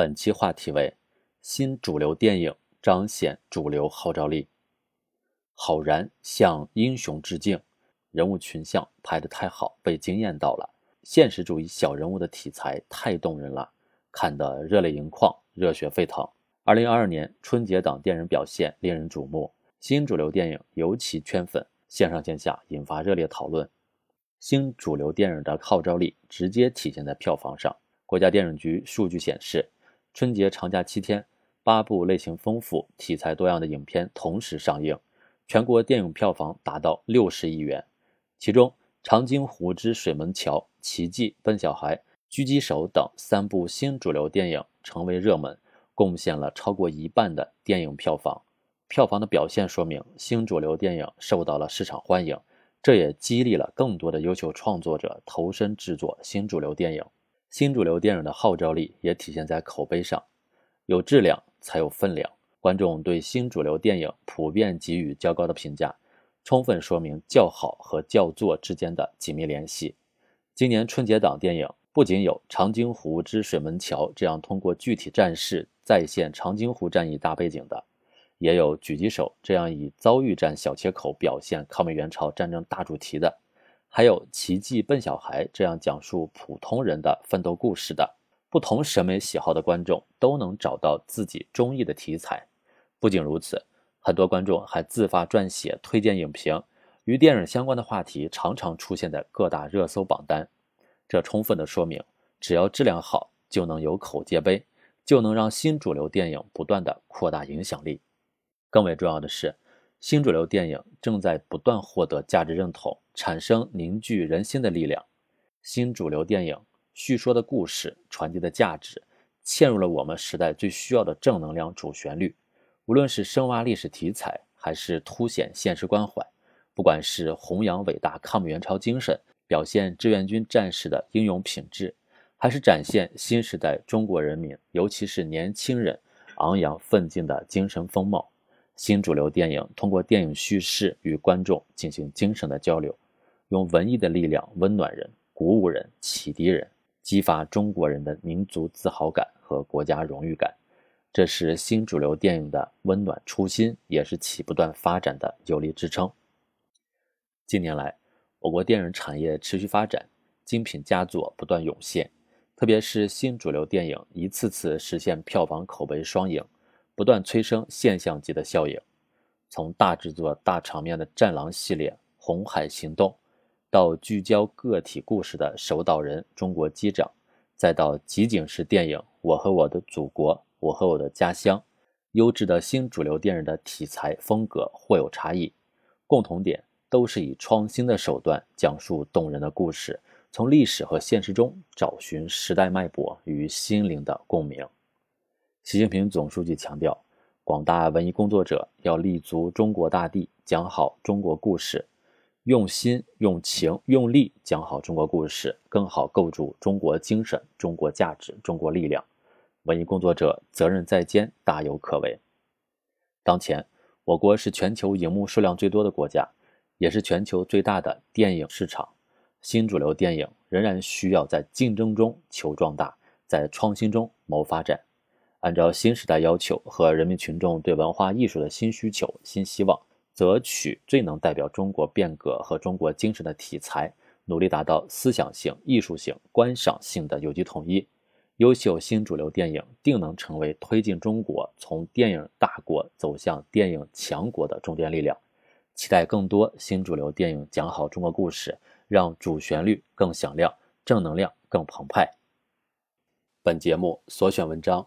本期话题为：新主流电影彰显主流号召力。郝然向英雄致敬，人物群像拍得太好，被惊艳到了。现实主义小人物的题材太动人了，看得热泪盈眶，热血沸腾。二零二二年春节档电影表现令人瞩目，新主流电影尤其圈粉，线上线下引发热烈讨论。新主流电影的号召力直接体现在票房上。国家电影局数据显示，春节长假七天，八部类型丰富、题材多样的影片同时上映，全国电影票房达到六十亿元。其中，《长津湖之水门桥》《奇迹》《笨小孩》《狙击手》等三部新主流电影成为热门，贡献了超过一半的电影票房。票房的表现说明新主流电影受到了市场欢迎，这也激励了更多的优秀创作者投身制作新主流电影。新主流电影的号召力也体现在口碑上，有质量才有分量。观众对新主流电影普遍给予较高的评价，充分说明叫好和叫座之间的紧密联系。今年春节档电影不仅有《长津湖之水门桥》这样通过具体战事再现长津湖战役大背景的，也有《狙击手》这样以遭遇战小切口表现抗美援朝战争大主题的。还有《奇迹笨小孩》这样讲述普通人的奋斗故事的，不同审美喜好的观众都能找到自己中意的题材。不仅如此，很多观众还自发撰写推荐影评，与电影相关的话题常常出现在各大热搜榜单。这充分的说明，只要质量好，就能有口皆碑，就能让新主流电影不断的扩大影响力。更为重要的是。新主流电影正在不断获得价值认同，产生凝聚人心的力量。新主流电影叙说的故事、传递的价值，嵌入了我们时代最需要的正能量主旋律。无论是深挖历史题材，还是凸显现实关怀；不管是弘扬伟大抗美援朝精神，表现志愿军战士的英勇品质，还是展现新时代中国人民，尤其是年轻人昂扬奋进的精神风貌。新主流电影通过电影叙事与观众进行精神的交流，用文艺的力量温暖人、鼓舞人、启迪人，激发中国人的民族自豪感和国家荣誉感。这是新主流电影的温暖初心，也是其不断发展的有力支撑。近年来，我国电影产业持续发展，精品佳作不断涌现，特别是新主流电影一次次实现票房口碑双赢。不断催生现象级的效应，从大制作、大场面的《战狼》系列《红海行动》，到聚焦个体故事的《守岛人》《中国机长》，再到集景式电影《我和我的祖国》《我和我的家乡》，优质的新主流电影的题材风格或有差异，共同点都是以创新的手段讲述动人的故事，从历史和现实中找寻时代脉搏与心灵的共鸣。习近平总书记强调，广大文艺工作者要立足中国大地，讲好中国故事，用心、用情、用力讲好中国故事，更好构筑中国精神、中国价值、中国力量。文艺工作者责任在肩，大有可为。当前，我国是全球荧幕数量最多的国家，也是全球最大的电影市场。新主流电影仍然需要在竞争中求壮大，在创新中谋发展。按照新时代要求和人民群众对文化艺术的新需求、新希望，择取最能代表中国变革和中国精神的题材，努力达到思想性、艺术性、观赏性的有机统一。优秀新主流电影定能成为推进中国从电影大国走向电影强国的重点力量。期待更多新主流电影讲好中国故事，让主旋律更响亮，正能量更澎湃。本节目所选文章。